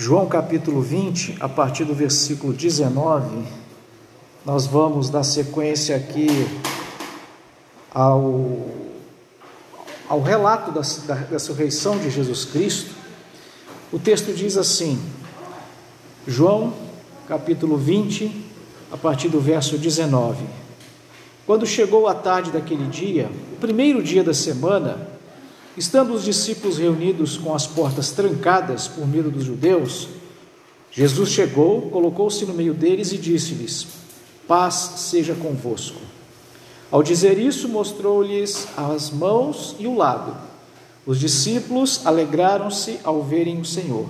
João capítulo 20, a partir do versículo 19, nós vamos dar sequência aqui ao, ao relato da, da, da ressurreição de Jesus Cristo. O texto diz assim, João capítulo 20, a partir do verso 19. Quando chegou a tarde daquele dia, o primeiro dia da semana, Estando os discípulos reunidos com as portas trancadas por medo dos judeus, Jesus chegou, colocou-se no meio deles e disse-lhes: Paz seja convosco. Ao dizer isso, mostrou-lhes as mãos e o lado. Os discípulos alegraram-se ao verem o Senhor.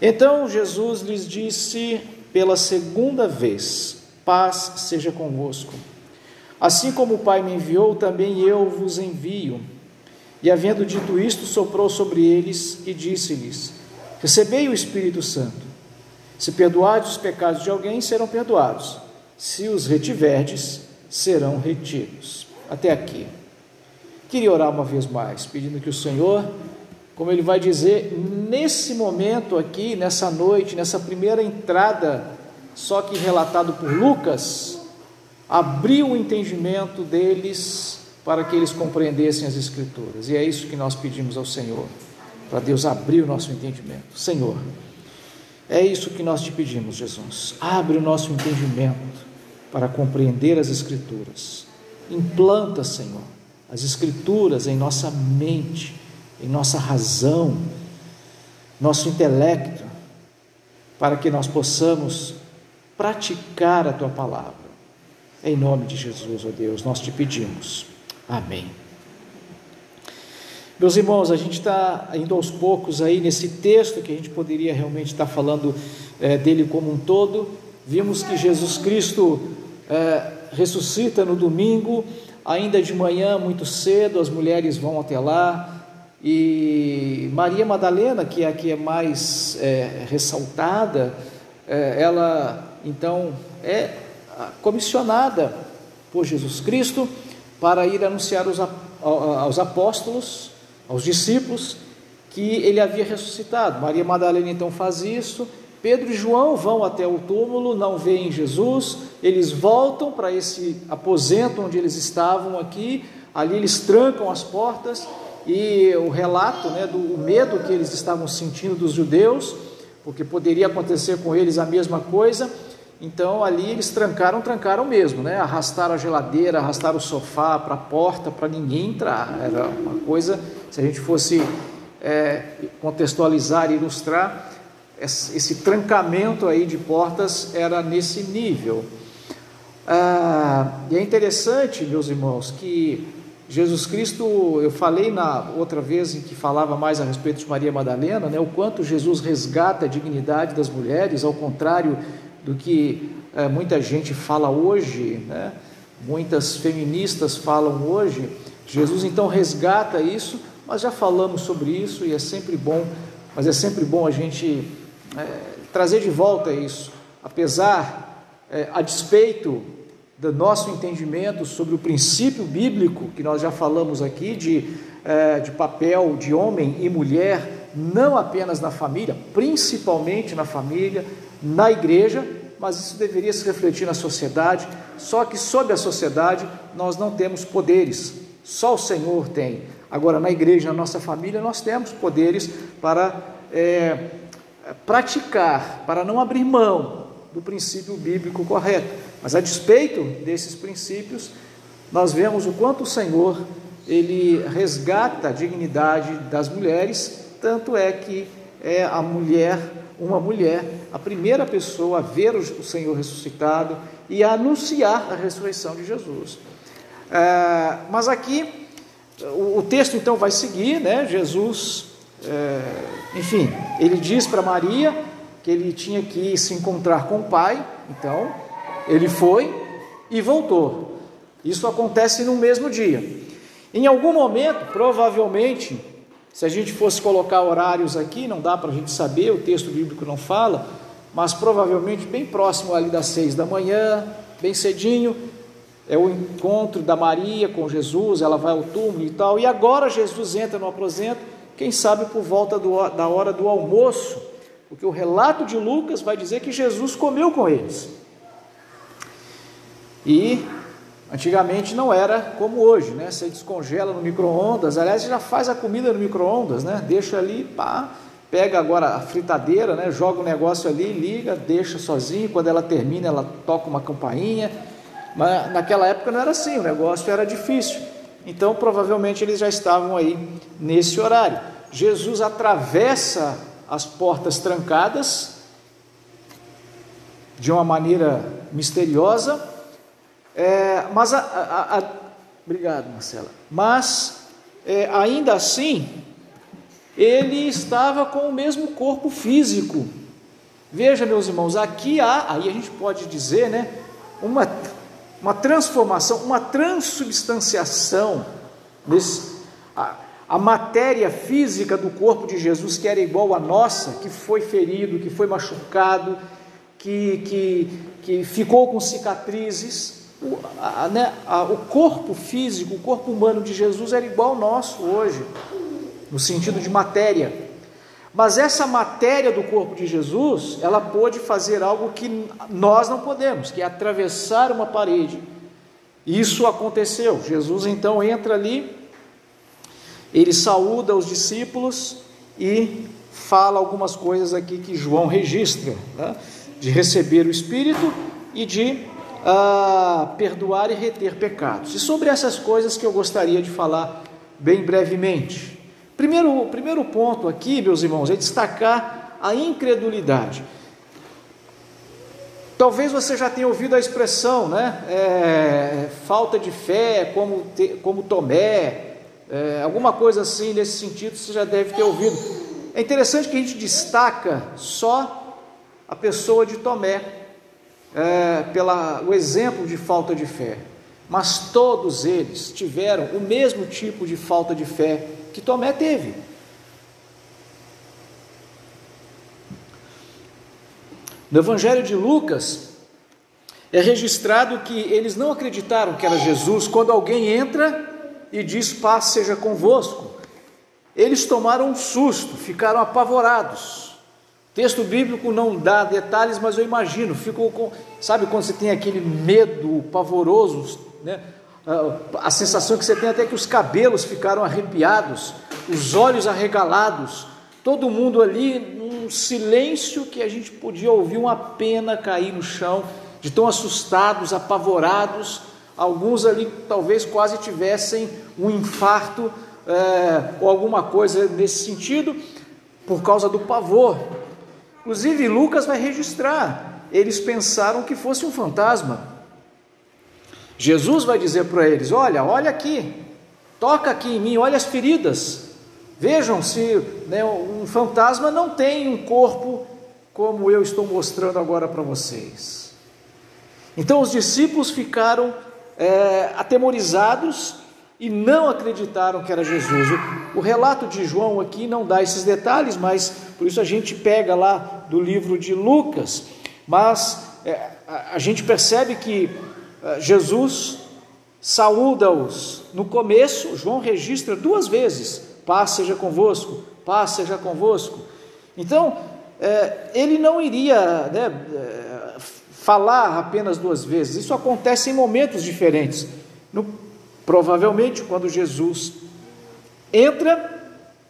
Então Jesus lhes disse pela segunda vez: Paz seja convosco. Assim como o Pai me enviou, também eu vos envio. E havendo dito isto, soprou sobre eles e disse-lhes: Recebei o Espírito Santo. Se perdoardes os pecados de alguém, serão perdoados. Se os retiverdes, serão retidos. Até aqui. Queria orar uma vez mais, pedindo que o Senhor, como ele vai dizer, nesse momento aqui, nessa noite, nessa primeira entrada, só que relatado por Lucas, abriu o entendimento deles para que eles compreendessem as Escrituras. E é isso que nós pedimos ao Senhor, para Deus abrir o nosso entendimento. Senhor, é isso que nós te pedimos, Jesus. Abre o nosso entendimento para compreender as Escrituras. Implanta, Senhor, as Escrituras em nossa mente, em nossa razão, nosso intelecto, para que nós possamos praticar a tua palavra. Em nome de Jesus, ó Deus, nós te pedimos. Amém. Meus irmãos, a gente está indo aos poucos aí nesse texto que a gente poderia realmente estar falando é, dele como um todo. Vimos que Jesus Cristo é, ressuscita no domingo, ainda de manhã, muito cedo, as mulheres vão até lá. E Maria Madalena, que é a que é mais é, ressaltada, ela então é comissionada por Jesus Cristo para ir anunciar aos apóstolos, aos discípulos, que ele havia ressuscitado. Maria Madalena então faz isso. Pedro e João vão até o túmulo, não veem Jesus, eles voltam para esse aposento onde eles estavam aqui, ali eles trancam as portas e o relato né, do medo que eles estavam sentindo dos judeus, porque poderia acontecer com eles a mesma coisa, então ali eles trancaram, trancaram mesmo, né? Arrastaram a geladeira, arrastaram o sofá para a porta para ninguém entrar. Era uma coisa, se a gente fosse é, contextualizar e ilustrar, esse, trancamento aí de portas era nesse nível. Ah, e é interessante, meus irmãos, que Jesus Cristo, eu falei na outra vez em que falava mais a respeito de Maria Madalena, né, o quanto Jesus resgata a dignidade das mulheres, ao contrário do que é, muita gente fala hoje, né? muitas feministas falam hoje. Jesus então resgata isso, mas já falamos sobre isso e é sempre bom, mas é sempre bom a gente é, trazer de volta isso, apesar, é, a despeito do nosso entendimento sobre o princípio bíblico que nós já falamos aqui de, é, de papel de homem e mulher, não apenas na família, principalmente na família, na igreja, mas isso deveria se refletir na sociedade. Só que sob a sociedade nós não temos poderes, só o Senhor tem. Agora, na igreja, na nossa família, nós temos poderes para é, praticar, para não abrir mão do princípio bíblico correto. Mas a despeito desses princípios, nós vemos o quanto o Senhor ele resgata a dignidade das mulheres, tanto é que é a mulher uma mulher, a primeira pessoa a ver o Senhor ressuscitado e a anunciar a ressurreição de Jesus. É, mas aqui, o, o, texto então vai seguir, né? Jesus, é, enfim, ele diz para Maria que ele tinha que se encontrar com o Pai, então ele foi e voltou. Isso acontece no mesmo dia. Em algum momento, provavelmente, se a gente fosse colocar horários aqui, não dá para a gente saber, o texto bíblico não fala, mas provavelmente bem próximo ali das seis da manhã, bem cedinho, é o encontro da Maria com Jesus, ela vai ao túmulo e tal, e agora Jesus entra no aposento, quem sabe por volta do, da hora do almoço, porque o relato de Lucas vai dizer que Jesus comeu com eles. E antigamente não era como hoje, né? Você descongela no micro-ondas, aliás, já faz a comida no micro-ondas, né? Deixa ali, pá, pega agora a fritadeira, né? Joga o negócio ali, liga, deixa sozinho, quando ela termina, ela toca uma campainha. Mas naquela época não era assim, o negócio era difícil. Então, provavelmente eles já estavam aí nesse horário. Jesus atravessa as portas trancadas de uma maneira misteriosa, é, mas a, a, a, obrigado, Marcela. Mas é, ainda assim, ele estava com o mesmo corpo físico. Veja, meus irmãos, aqui há, aí a gente pode dizer, né, uma, uma transformação, uma transubstanciação nesse, a matéria física do corpo de Jesus, que era igual à nossa, que foi ferido, que foi machucado, que, que, que ficou com cicatrizes, o, a, né, a, o corpo físico, o corpo humano de Jesus era igual ao nosso hoje, no sentido de matéria. Mas essa matéria do corpo de Jesus, ela pôde fazer algo que nós não podemos, que é atravessar uma parede. Isso aconteceu. Jesus então entra ali ele saúda os discípulos e fala algumas coisas aqui que João registra, né? de receber o Espírito e de uh, perdoar e reter pecados. E sobre essas coisas que eu gostaria de falar bem brevemente. Primeiro, o primeiro ponto aqui, meus irmãos, é destacar a incredulidade. Talvez você já tenha ouvido a expressão, né? É, falta de fé, como, como Tomé, é, alguma coisa assim nesse sentido você já deve ter ouvido. É interessante que a gente destaca só a pessoa de Tomé, é, pela o exemplo de falta de fé, mas todos eles tiveram o mesmo tipo de falta de fé que Tomé teve. No Evangelho de Lucas, é registrado que eles não acreditaram que era Jesus quando alguém entra e diz: Paz seja convosco. Eles tomaram um susto, ficaram apavorados. Texto bíblico não dá detalhes, mas eu imagino, ficou com, sabe quando você tem aquele medo pavoroso, né? A sensação que você tem até que os cabelos ficaram arrepiados, os olhos arregalados, todo mundo ali num silêncio que a gente podia ouvir uma pena cair no chão, de tão assustados, apavorados, Alguns ali talvez quase tivessem um infarto é, ou alguma coisa nesse sentido, por causa do pavor. Inclusive, Lucas vai registrar: eles pensaram que fosse um fantasma. Jesus vai dizer para eles: Olha, olha aqui, toca aqui em mim, olha as feridas. Vejam se né, um fantasma não tem um corpo como eu estou mostrando agora para vocês. Então os discípulos ficaram é, atemorizados e não acreditaram que era Jesus. O, o, relato de João aqui não dá esses detalhes, mas por isso a gente pega lá do livro de Lucas. Mas é, a, a, gente percebe que é, Jesus saúda-os. No começo, João registra duas vezes: paz seja convosco, paz seja convosco. Então, é, ele não iria né, é, falar apenas duas vezes. Isso acontece em momentos diferentes. No, provavelmente quando Jesus entra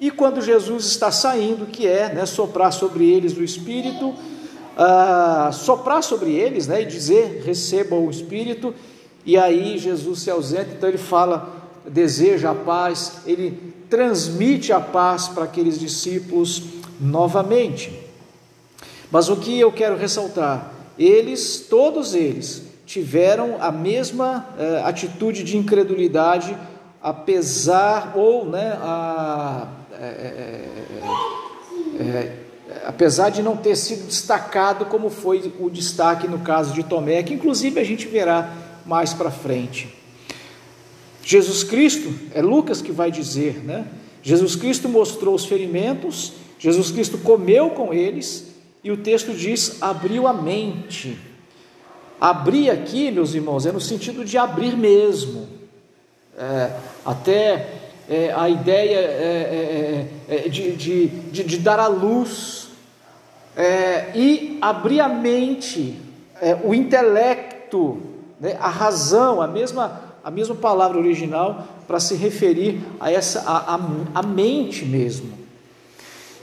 e quando Jesus está saindo, que é né, soprar sobre eles o Espírito, ah, soprar sobre eles né, e dizer: recebam o Espírito, e aí Jesus se ausenta, então ele fala, deseja a paz, ele transmite a paz para aqueles discípulos novamente. Mas o que eu quero ressaltar? Eles, todos eles, tiveram a mesma eh, atitude de incredulidade, apesar ou, né, a, é, é, apesar de não ter sido destacado como foi o destaque no caso de Tomé, que inclusive a gente verá mais para frente. Jesus Cristo, é Lucas que vai dizer, né? Jesus Cristo mostrou os ferimentos, Jesus Cristo comeu com eles, e o texto diz: abriu a mente. Abrir aqui, meus irmãos, é no sentido de abrir mesmo. É, até é, a ideia é, é, é, é de, de, de, de, dar a luz. e abrir a mente, o intelecto, né, a razão, a mesma, a mesma palavra original para se referir a essa a, a, a, mente mesmo.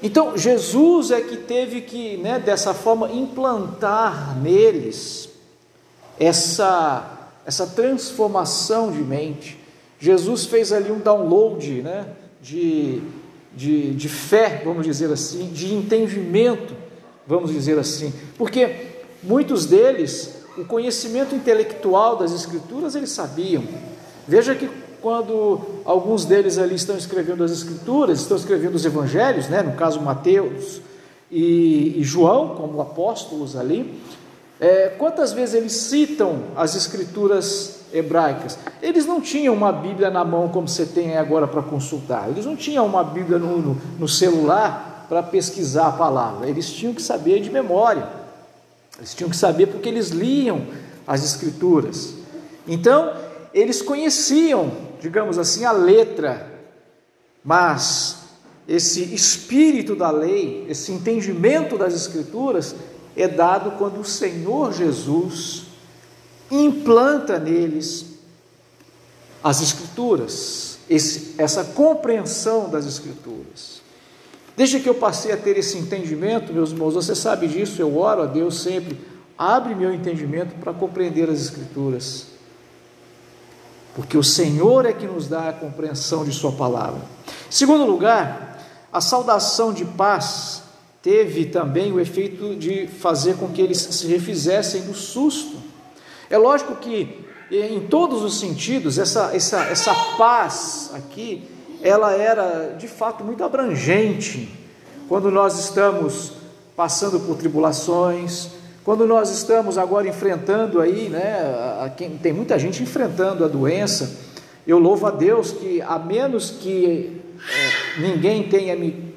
Então Jesus é que teve que, né, dessa forma, implantar neles essa essa transformação de mente. Jesus fez ali um download, né, de, de, de fé, vamos dizer assim, de entendimento, vamos dizer assim, porque muitos deles o conhecimento intelectual das Escrituras eles sabiam. Veja que quando alguns deles ali estão escrevendo as Escrituras, estão escrevendo os Evangelhos, né? no caso Mateus e, e João, como apóstolos ali, é, quantas vezes eles citam as Escrituras hebraicas? Eles não tinham uma Bíblia na mão como você tem agora para consultar, eles não tinham uma Bíblia no, no, no celular para pesquisar a palavra, eles tinham que saber de memória. Eles tinham que saber porque eles liam as Escrituras. Então, eles conheciam, digamos assim, a letra, mas esse espírito da lei, esse entendimento das Escrituras, é dado quando o Senhor Jesus implanta neles as Escrituras, esse, essa compreensão das Escrituras. Desde que eu passei a ter esse entendimento, meus irmãos, você sabe disso, eu oro a Deus sempre, abre meu entendimento para compreender as Escrituras. Porque o Senhor é que nos dá a compreensão de Sua palavra. Em segundo lugar, a saudação de paz teve também o efeito de fazer com que eles se refizessem do susto. É lógico que, em todos os sentidos, essa, essa, essa paz aqui ela era de fato muito abrangente. Quando nós estamos passando por tribulações, quando nós estamos agora enfrentando aí, né, tem muita gente enfrentando a doença, eu louvo a Deus que, a menos que é, ninguém tenha me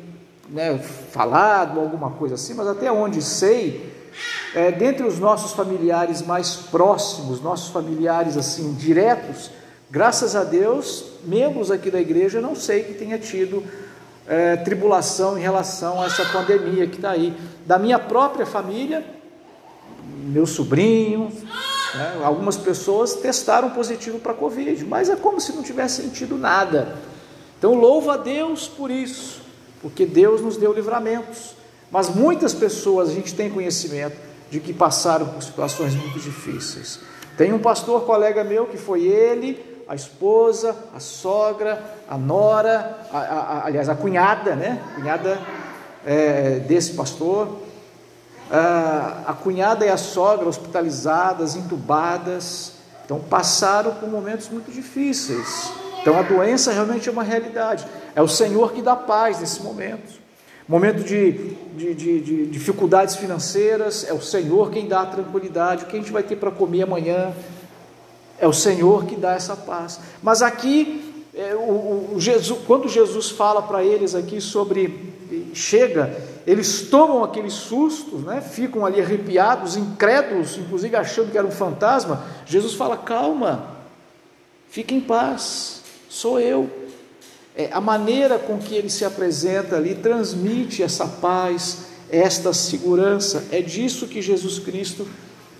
né, falado alguma coisa assim, mas até onde sei, é, dentre os nossos familiares mais próximos, nossos familiares assim diretos, Graças a Deus, membros aqui da igreja, não sei que tenha tido é, tribulação em relação a essa pandemia que está aí. Da minha própria família, meu sobrinho, né, algumas pessoas testaram positivo para Covid, mas é como se não tivesse sentido nada. Então, louvo a Deus por isso, porque Deus nos deu livramentos. Mas muitas pessoas a gente tem conhecimento de que passaram por situações muito difíceis. Tem um pastor colega meu que foi ele, a esposa, a sogra, a nora, a, a, aliás, a cunhada, né? Cunhada é, desse pastor, a, a cunhada e a sogra hospitalizadas, entubadas, então passaram por momentos muito difíceis. Então a doença realmente é uma realidade. É o Senhor que dá paz nesse momento. Momento de, de, de, de dificuldades financeiras, é o Senhor quem dá a tranquilidade. O que a gente vai ter para comer amanhã? É o Senhor que dá essa paz. Mas aqui, é, o, o Jesus, quando Jesus fala para eles aqui sobre chega, eles tomam aquele susto, né? ficam ali arrepiados, incrédulos, inclusive achando que era um fantasma. Jesus fala: calma, fique em paz, sou eu. É, a maneira com que ele se apresenta ali transmite essa paz, esta segurança. É disso que Jesus Cristo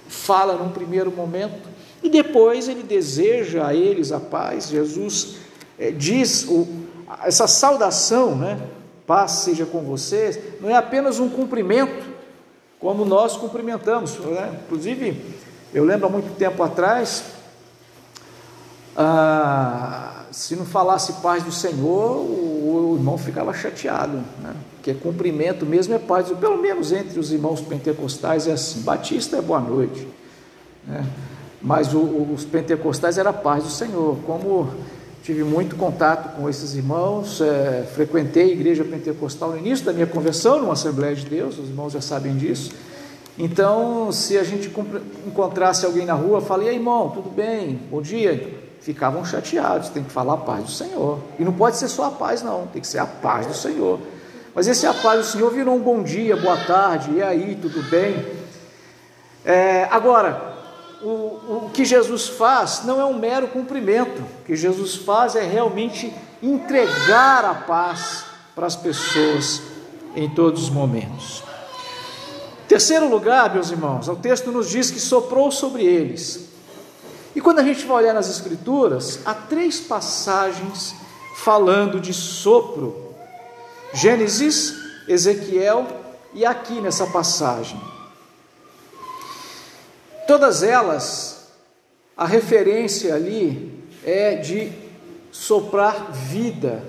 fala num primeiro momento. E depois ele deseja a eles a paz. Jesus é, diz o, essa saudação, né? Paz seja com vocês, não é apenas um cumprimento, como nós cumprimentamos. Né? Inclusive, eu lembro há muito tempo atrás, ah, se não falasse paz do Senhor, o, o irmão ficava chateado, né? porque cumprimento mesmo é paz, pelo menos entre os irmãos pentecostais é assim, batista é boa noite. Né? mas o, os pentecostais era paz do Senhor. Como tive muito contato com esses irmãos, é, frequentei a igreja pentecostal no início da minha conversão, numa Assembleia de Deus, os irmãos já sabem disso. Então, se a gente encontrasse alguém na rua, falei, irmão, tudo bem, bom dia, ficavam chateados, tem que falar a paz do Senhor. E não pode ser só a paz, não, tem que ser a paz do Senhor. Mas esse a paz do Senhor virou um bom dia, boa tarde, e aí, tudo bem? É, agora, o, o que Jesus faz não é um mero cumprimento, o que Jesus faz é realmente entregar a paz para as pessoas em todos os momentos. terceiro lugar, meus irmãos, o texto nos diz que soprou sobre eles. E quando a gente vai olhar nas Escrituras, há três passagens falando de sopro: Gênesis, Ezequiel e aqui nessa passagem. Todas elas, a referência ali é de soprar vida,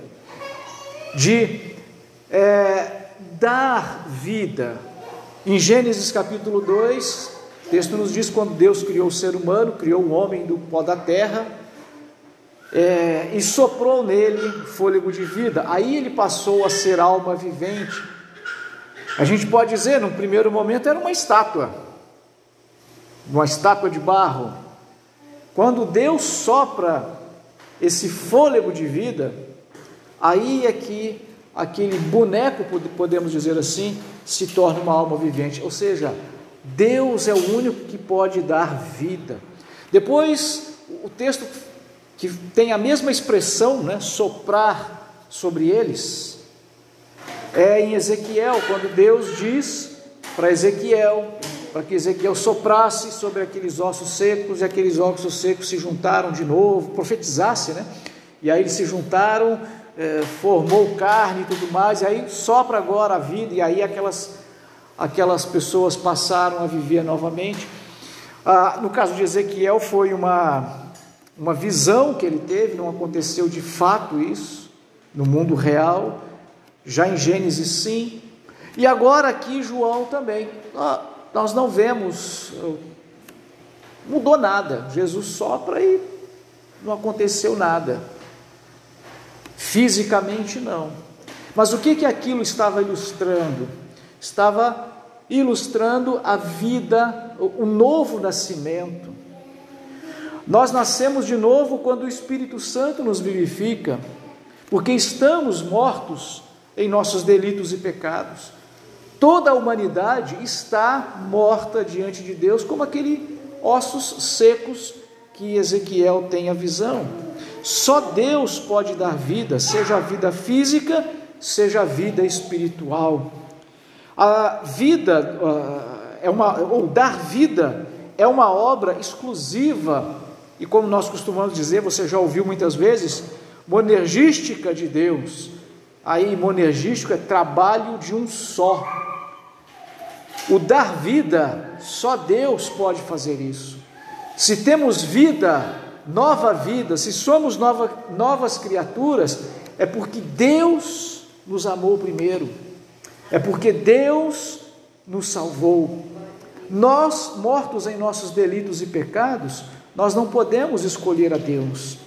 de é, dar vida. Em Gênesis capítulo 2, o texto nos diz quando Deus criou o ser humano, criou o homem do pó da terra, é, e soprou nele fôlego de vida. Aí ele passou a ser alma vivente. A gente pode dizer, no primeiro momento, era uma estátua, uma estátua de barro. Quando Deus sopra esse fôlego de vida, aí é que aquele boneco, podemos dizer assim, se torna uma alma vivente. Ou seja, Deus é o único que pode dar vida. Depois, o texto que tem a mesma expressão, né, soprar sobre eles, é em Ezequiel, quando Deus diz para Ezequiel, para que Ezequiel soprasse sobre aqueles ossos secos, e aqueles ossos secos se juntaram de novo, profetizasse, né? E aí eles se juntaram, eh, formou carne e tudo mais, e aí sopra agora a vida, e aí aquelas, aquelas pessoas passaram a viver novamente. Ah, no caso de Ezequiel, foi uma, uma visão que ele teve, não aconteceu de fato isso no mundo real, já em Gênesis sim, e agora aqui João também. Nós não vemos, mudou nada. Jesus sopra e não aconteceu nada. Fisicamente não. Mas o que que aquilo estava ilustrando? Estava ilustrando a vida, o novo nascimento. Nós nascemos de novo quando o Espírito Santo nos vivifica, porque estamos mortos em nossos delitos e pecados. Toda a humanidade está morta diante de Deus, como aquele ossos secos que Ezequiel tem a visão. Só Deus pode dar vida, seja a vida física, seja a vida espiritual. A vida é uma ou dar vida é uma obra exclusiva e como nós costumamos dizer, você já ouviu muitas vezes, monergística de Deus. Aí, monergístico é trabalho de um só. O dar vida, só Deus pode fazer isso. Se temos vida, nova vida, se somos nova, novas criaturas, é porque Deus nos amou primeiro, é porque Deus nos salvou. Nós, mortos em nossos delitos e pecados, nós não podemos escolher a Deus.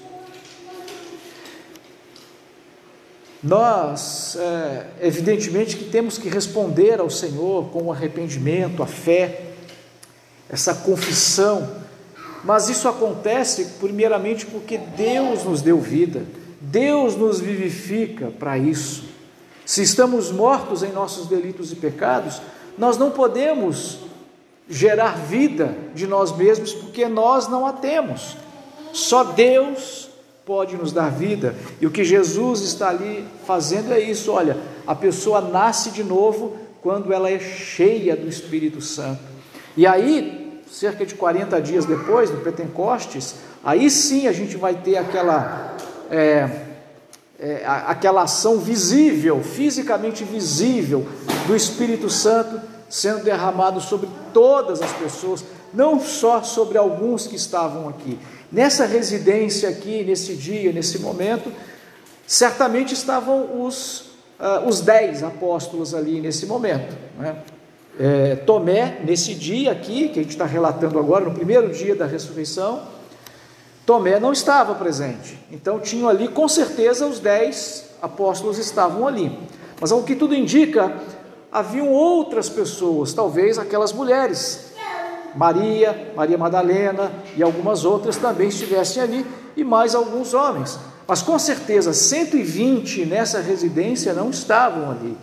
Nós, é, evidentemente, que temos que responder ao Senhor com o arrependimento, a fé, essa confissão, mas isso acontece primeiramente porque Deus nos deu vida, Deus nos vivifica para isso. Se estamos mortos em nossos delitos e pecados, nós não podemos gerar vida de nós mesmos, porque nós não a temos. Só Deus pode nos dar vida. E o que Jesus está ali fazendo é isso: olha, a pessoa nasce de novo quando ela é cheia do Espírito Santo. E aí, cerca de 40 dias depois, no Pentecostes, aí sim a gente vai ter aquela. É, é, aquela ação visível, fisicamente visível, do Espírito Santo sendo derramado sobre todas as pessoas, não só sobre alguns que estavam aqui. Nessa residência aqui, nesse dia, nesse momento, certamente estavam os, uh, os dez apóstolos ali nesse momento. Né? É, Tomé, nesse dia aqui, que a gente está relatando agora, no primeiro dia da ressurreição, Tomé não estava presente. Então tinham ali, com certeza, os dez apóstolos estavam ali. Mas ao que tudo indica, haviam outras pessoas, talvez aquelas mulheres, Maria, Maria Madalena e algumas outras também estivessem ali, e mais alguns homens. Mas com certeza 120 nessa residência não estavam ali.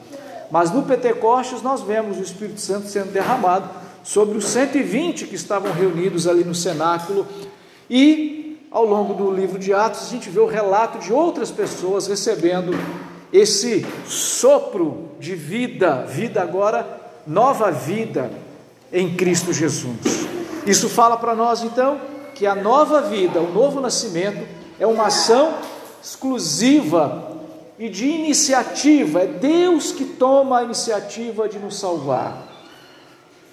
Mas no Pentecostes nós vemos o Espírito Santo sendo derramado sobre os 120 que estavam reunidos ali no cenáculo. E ao longo do livro de Atos a gente vê o relato de outras pessoas recebendo esse sopro de vida, vida agora nova vida em Cristo Jesus. Isso fala para nós então que a nova vida, o novo nascimento, é uma ação exclusiva e de iniciativa, é Deus que toma a iniciativa de nos salvar.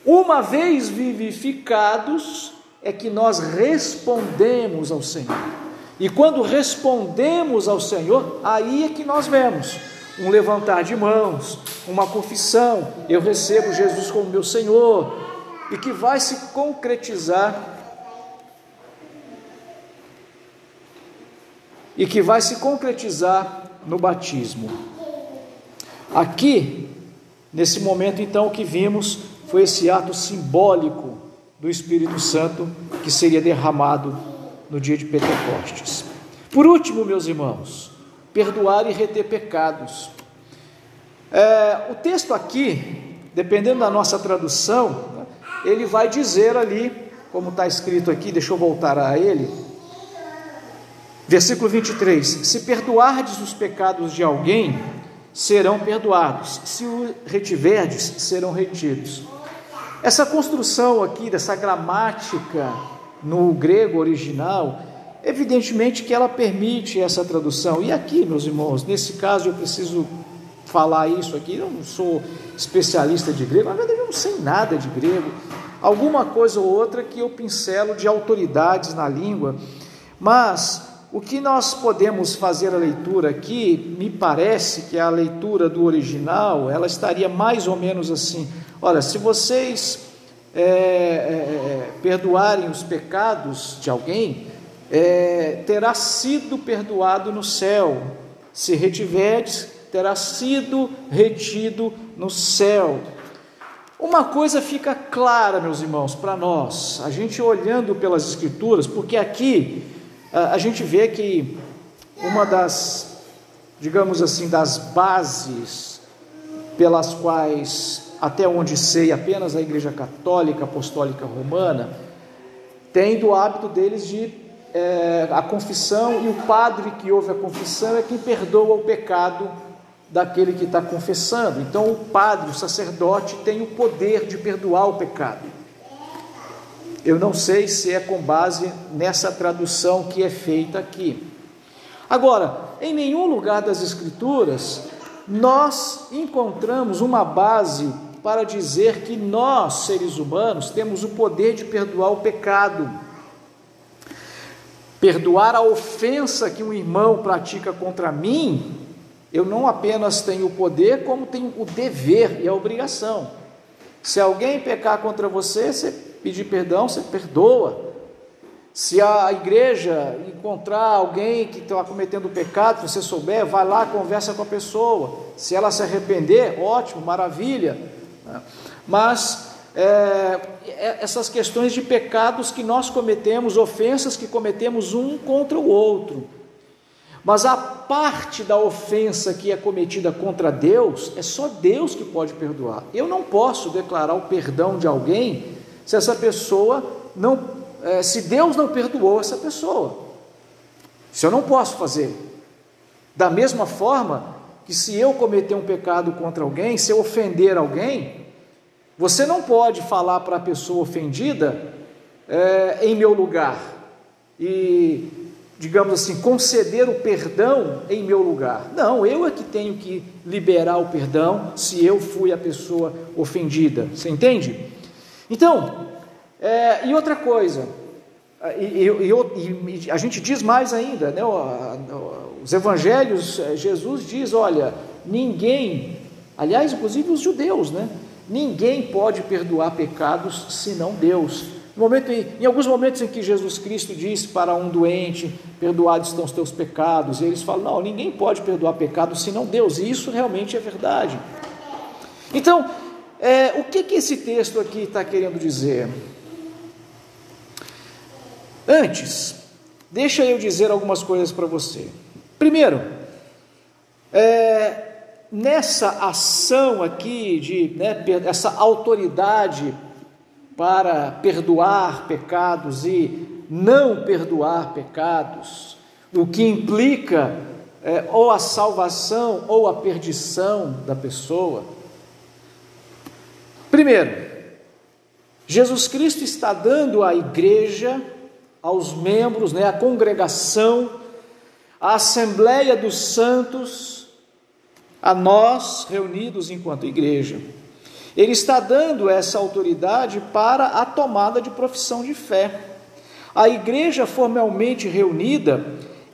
Uma vez vivificados, é que nós respondemos ao Senhor. E quando respondemos ao Senhor, aí é que nós vemos um levantar de mãos, uma confissão, eu recebo Jesus como meu Senhor, e que vai se concretizar e que vai se concretizar no batismo. Aqui, nesse momento então que vimos, foi esse ato simbólico do Espírito Santo que seria derramado no dia de Pentecostes. Por último, meus irmãos, perdoar e reter pecados. É, o texto aqui, dependendo da nossa tradução, ele vai dizer ali, como está escrito aqui, deixa eu voltar a ele, versículo 23: Se perdoardes os pecados de alguém, serão perdoados, se o retiverdes, serão retidos. Essa construção aqui, dessa gramática no grego original, evidentemente que ela permite essa tradução. E aqui, meus irmãos, nesse caso eu preciso falar isso aqui, eu não sou especialista de grego, na verdade eu não sei nada de grego, alguma coisa ou outra que eu pincelo de autoridades na língua, mas o que nós podemos fazer a leitura aqui, me parece que a leitura do original, ela estaria mais ou menos assim, Olha, se vocês é, é, é, perdoarem os pecados de alguém, é, terá sido perdoado no céu. Se retiverdes, terá sido retido no céu. Uma coisa fica clara, meus irmãos, para nós, a gente olhando pelas Escrituras, porque aqui a, a gente vê que uma das, digamos assim, das bases pelas quais até onde sei, apenas a Igreja Católica Apostólica Romana, tem do hábito deles de é, a confissão, e o padre que ouve a confissão é quem perdoa o pecado daquele que está confessando. Então, o padre, o sacerdote, tem o poder de perdoar o pecado. Eu não sei se é com base nessa tradução que é feita aqui. Agora, em nenhum lugar das Escrituras nós encontramos uma base para dizer que nós, seres humanos, temos o poder de perdoar o pecado, perdoar a ofensa que um irmão pratica contra mim. Eu não apenas tenho o poder, como tenho o dever e a obrigação. Se alguém pecar contra você, você pedir perdão, você perdoa. Se a igreja encontrar alguém que está cometendo pecado, você souber, vai lá, conversa com a pessoa. Se ela se arrepender, ótimo, maravilha. Mas é, é, essas questões de pecados que nós cometemos, ofensas que cometemos um contra o outro. Mas a parte da ofensa que é cometida contra Deus, é só Deus que pode perdoar. Eu não posso declarar o perdão de alguém se essa pessoa não, é, se Deus não perdoou essa pessoa. Se eu não posso fazer. Da mesma forma que se eu cometer um pecado contra alguém, se eu ofender alguém, você não pode falar para a pessoa ofendida é, em meu lugar e, digamos assim, conceder o perdão em meu lugar. Não, eu é que tenho que liberar o perdão se eu fui a pessoa ofendida. Você entende? Então, é, e outra coisa, e, e, e, a gente diz mais ainda, né, os evangelhos, é, Jesus diz: olha, ninguém, aliás, inclusive os judeus, né? Ninguém pode perdoar pecados senão Deus. No momento, em alguns momentos em que Jesus Cristo disse para um doente: Perdoados estão os teus pecados, e eles falam: Não, ninguém pode perdoar pecados senão Deus, e isso realmente é verdade. Então, é, o que, que esse texto aqui está querendo dizer? Antes, deixa eu dizer algumas coisas para você. Primeiro, é, nessa ação aqui de né, essa autoridade para perdoar pecados e não perdoar pecados, o que implica é, ou a salvação ou a perdição da pessoa. Primeiro, Jesus Cristo está dando à igreja, aos membros, né, à congregação, à Assembleia dos Santos, a nós reunidos enquanto igreja. Ele está dando essa autoridade para a tomada de profissão de fé. A igreja formalmente reunida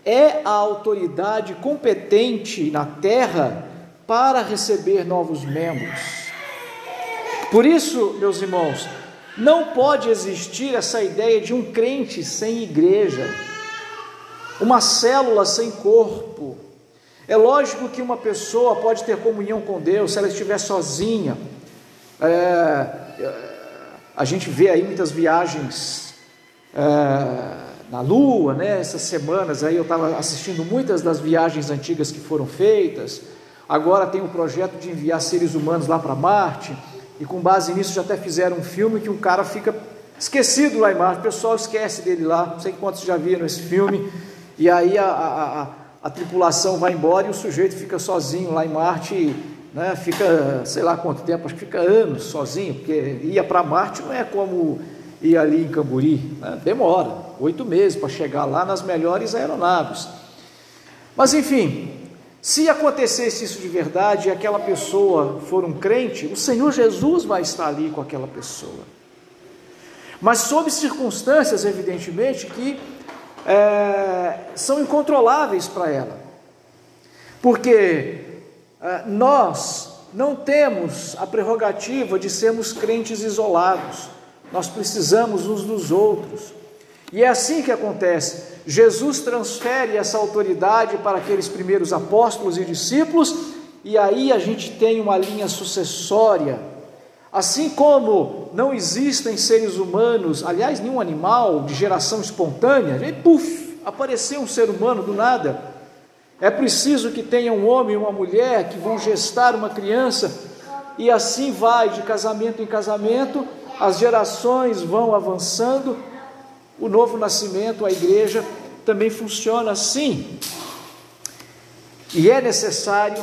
é a autoridade competente na terra para receber novos membros. Por isso, meus irmãos, não pode existir essa ideia de um crente sem igreja, uma célula sem corpo. É lógico que uma pessoa pode ter comunhão com Deus se ela estiver sozinha. É, a gente vê aí muitas viagens é, na Lua, né? Essas semanas aí eu estava assistindo muitas das viagens antigas que foram feitas. Agora tem o projeto de enviar seres humanos lá para Marte. E com base nisso já até fizeram um filme que um cara fica esquecido lá em Marte, o pessoal esquece dele lá, não sei quantos já viram esse filme, e aí a, a, a, a tripulação vai embora e o sujeito fica sozinho lá em Marte, né, fica sei lá quanto tempo, acho que fica anos sozinho, porque ia para Marte não é como ir ali em Camburi, né, demora, oito meses para chegar lá nas melhores aeronaves. Mas enfim, se acontecesse isso de verdade e aquela pessoa for um crente, o Senhor Jesus vai estar ali com aquela pessoa. Mas sob circunstâncias, evidentemente, que é, são incontroláveis para ela. Porque é, nós não temos a prerrogativa de sermos crentes isolados, nós precisamos uns dos outros. E é assim que acontece. Jesus transfere essa autoridade para aqueles primeiros apóstolos e discípulos, e aí a gente tem uma linha sucessória. Assim como não existem seres humanos, aliás, nenhum animal de geração espontânea, e puf, apareceu um ser humano do nada. É preciso que tenha um homem e uma mulher que vão gestar uma criança, e assim vai de casamento em casamento, as gerações vão avançando o novo nascimento, a igreja, também funciona assim. E é necessário,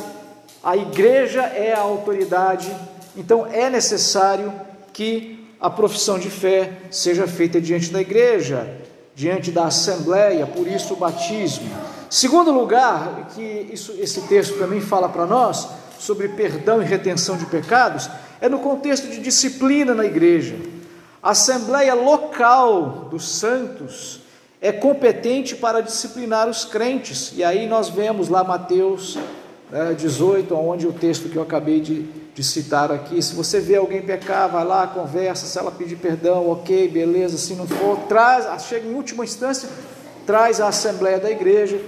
a igreja é a autoridade, então é necessário que a profissão de fé seja feita diante da igreja, diante da assembleia, por isso o batismo. Segundo lugar, que isso, esse texto também fala para nós sobre perdão e retenção de pecados, é no contexto de disciplina na igreja. A Assembleia Local dos Santos é competente para disciplinar os crentes. E aí nós vemos lá Mateus 18, onde o texto que eu acabei de, de citar aqui. Se você vê alguém pecar, vai lá, conversa, se ela pedir perdão, ok, beleza, se não for, traz, chega em última instância, traz a Assembleia da Igreja.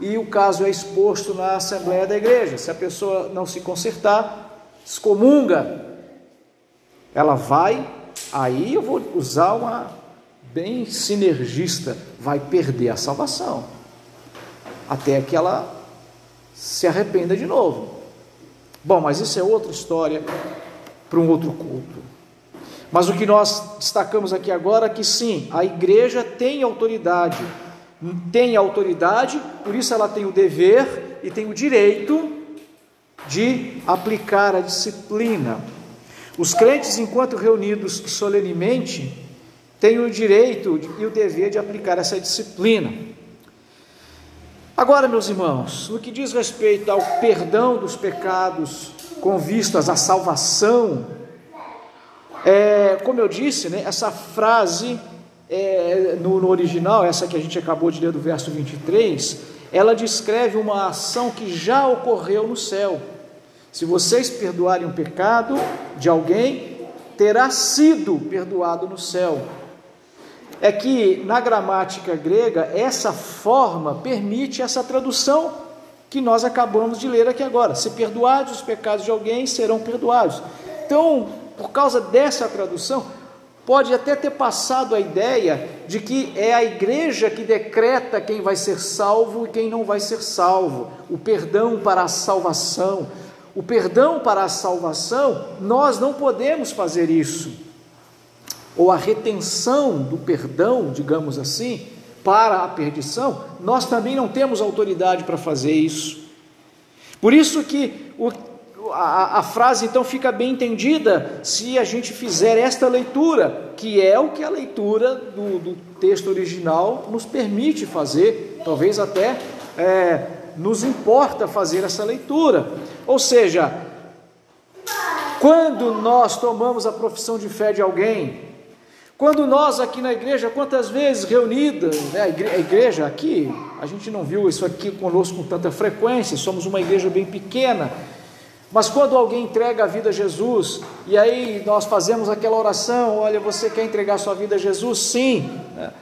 E o caso é exposto na Assembleia da Igreja. Se a pessoa não se consertar, excomunga, ela vai Aí eu vou usar uma bem sinergista, vai perder a salvação, até que ela se arrependa de novo. Bom, mas isso é outra história para um outro culto. Mas o que nós destacamos aqui agora é que sim, a igreja tem autoridade, tem autoridade, por isso ela tem o dever e tem o direito de aplicar a disciplina. Os crentes, enquanto reunidos solenemente, têm o direito e o dever de aplicar essa disciplina. Agora, meus irmãos, no que diz respeito ao perdão dos pecados com vistas à salvação, é, como eu disse, né, essa frase é, no, no original, essa que a gente acabou de ler do verso 23, ela descreve uma ação que já ocorreu no céu. Se vocês perdoarem um pecado de alguém, terá sido perdoado no céu. É que na gramática grega, essa forma permite essa tradução que nós acabamos de ler aqui agora. Se perdoados os pecados de alguém, serão perdoados. Então, por causa dessa tradução, pode até ter passado a ideia de que é a igreja que decreta quem vai ser salvo e quem não vai ser salvo, o perdão para a salvação o perdão para a salvação, nós não podemos fazer isso. Ou a retenção do perdão, digamos assim, para a perdição, nós também não temos autoridade para fazer isso. Por isso que o, a, a, frase então fica bem entendida se a gente fizer esta leitura, que é o que a leitura do, do texto original nos permite fazer, talvez até é, nos importa fazer essa leitura. Ou seja, quando nós tomamos a profissão de fé de alguém, quando nós aqui na igreja, quantas vezes reunidas, né, a igreja aqui, a gente não viu isso aqui conosco com tanta frequência, somos uma igreja bem pequena, mas quando alguém entrega a vida a Jesus, e aí nós fazemos aquela oração: olha, você quer entregar sua vida a Jesus? Sim. Né?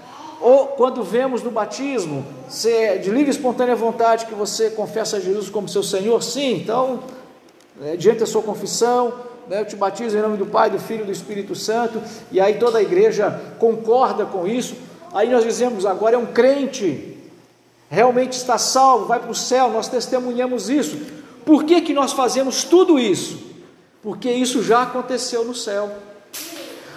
Ou quando vemos no batismo, se é de livre e espontânea vontade que você confessa a Jesus como seu Senhor? Sim. Então, é, diante da sua confissão, né, eu te batizo em nome do Pai, do Filho e do Espírito Santo, e aí toda a igreja concorda com isso. Aí nós dizemos: agora é um crente, realmente está salvo, vai para o céu, nós testemunhamos isso. Por que, que nós fazemos tudo isso? Porque isso já aconteceu no céu.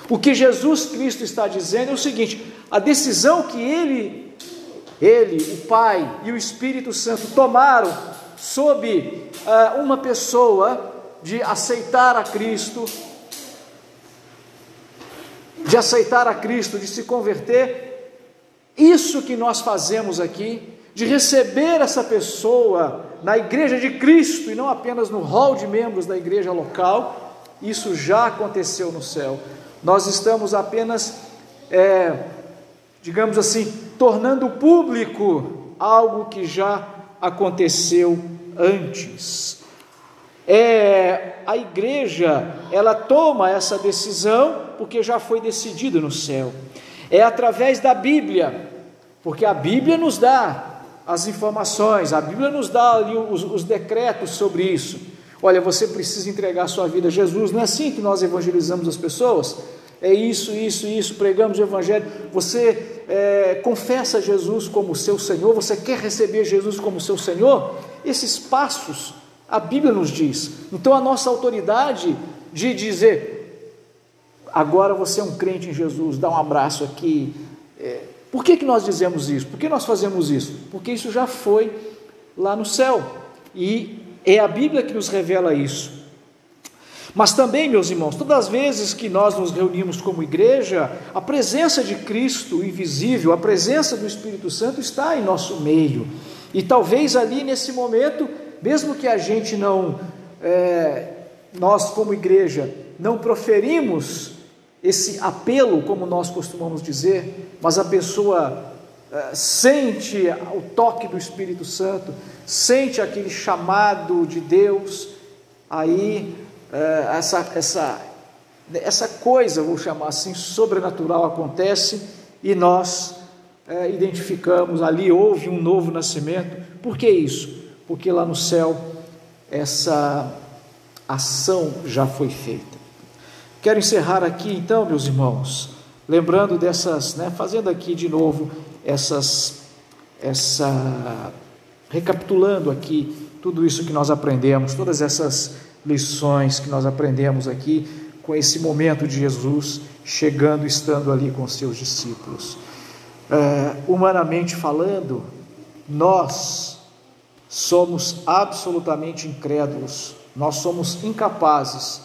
O que Jesus Cristo está dizendo é o seguinte: a decisão que ele, ele, o Pai e o Espírito Santo tomaram sobre uh, uma pessoa de aceitar a Cristo, de aceitar a Cristo, de se converter, isso que nós fazemos aqui, de receber essa pessoa na igreja de Cristo e não apenas no hall de membros da igreja local, isso já aconteceu no céu. Nós estamos apenas, é, digamos assim, tornando público algo que já aconteceu antes. É, a igreja, ela toma essa decisão porque já foi decidido no céu. É através da Bíblia, porque a Bíblia nos dá as informações, a Bíblia nos dá ali os, os decretos sobre isso. Olha, você precisa entregar sua vida a Jesus, não é assim que nós evangelizamos as pessoas? É isso, isso, isso, pregamos o Evangelho. Você é, confessa Jesus como seu Senhor, você quer receber Jesus como seu Senhor? Esses passos a Bíblia nos diz. Então a nossa autoridade de dizer, agora você é um crente em Jesus, dá um abraço aqui, é, por que, que nós dizemos isso? Por que nós fazemos isso? Porque isso já foi lá no céu. E é a Bíblia que nos revela isso. Mas também, meus irmãos, todas as vezes que nós nos reunimos como igreja, a presença de Cristo invisível, a presença do Espírito Santo está em nosso meio. E talvez ali nesse momento, mesmo que a gente não, é, nós como igreja, não proferimos esse apelo, como nós costumamos dizer, mas a pessoa é, sente o toque do Espírito Santo, sente aquele chamado de Deus, aí é, essa, essa, essa coisa, vou chamar assim, sobrenatural acontece e nós é, identificamos ali houve um novo nascimento. Por que isso? Porque lá no céu essa ação já foi feita. Quero encerrar aqui então, meus irmãos, lembrando dessas, né, fazendo aqui de novo essas, essa, recapitulando aqui tudo isso que nós aprendemos, todas essas lições que nós aprendemos aqui com esse momento de Jesus chegando, estando ali com seus discípulos. É, humanamente falando, nós somos absolutamente incrédulos, nós somos incapazes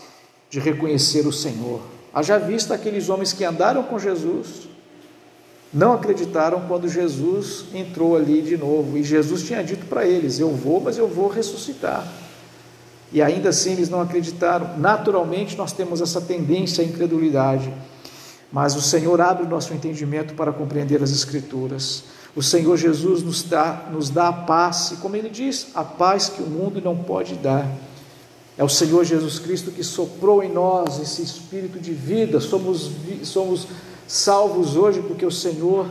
de reconhecer o Senhor. Haja vista aqueles homens que andaram com Jesus, não acreditaram quando Jesus entrou ali de novo. E Jesus tinha dito para eles: Eu vou, mas eu vou ressuscitar. E ainda assim eles não acreditaram. Naturalmente nós temos essa tendência à incredulidade. Mas o Senhor abre o nosso entendimento para compreender as Escrituras. O Senhor Jesus nos dá, nos dá a paz, e como ele diz, a paz que o mundo não pode dar. É o Senhor Jesus Cristo que soprou em nós esse espírito de vida. Somos, somos salvos hoje porque o Senhor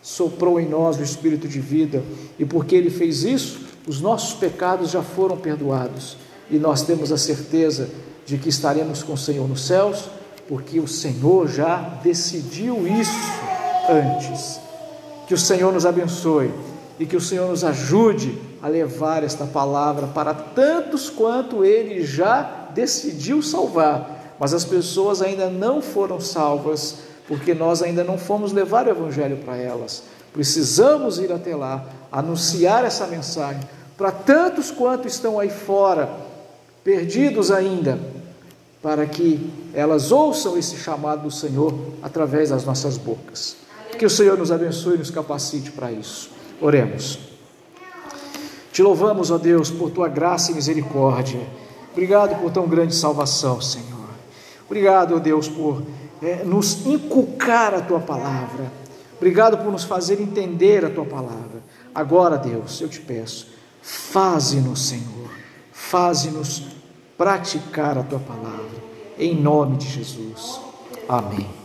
soprou em nós o espírito de vida. E porque Ele fez isso, os nossos pecados já foram perdoados. E nós temos a certeza de que estaremos com o Senhor nos céus, porque o Senhor já decidiu isso antes. Que o Senhor nos abençoe e que o Senhor nos ajude a levar esta palavra para tantos quanto ele já decidiu salvar, mas as pessoas ainda não foram salvas, porque nós ainda não fomos levar o evangelho para elas. Precisamos ir até lá, anunciar essa mensagem para tantos quanto estão aí fora, perdidos ainda, para que elas ouçam esse chamado do Senhor através das nossas bocas. Que o Senhor nos abençoe e nos capacite para isso. Oremos. Te louvamos, ó Deus, por tua graça e misericórdia. Obrigado por tão grande salvação, Senhor. Obrigado, ó Deus, por é, nos inculcar a tua palavra. Obrigado por nos fazer entender a tua palavra. Agora, Deus, eu te peço, faze-nos, Senhor, faze-nos praticar a tua palavra. Em nome de Jesus. Amém.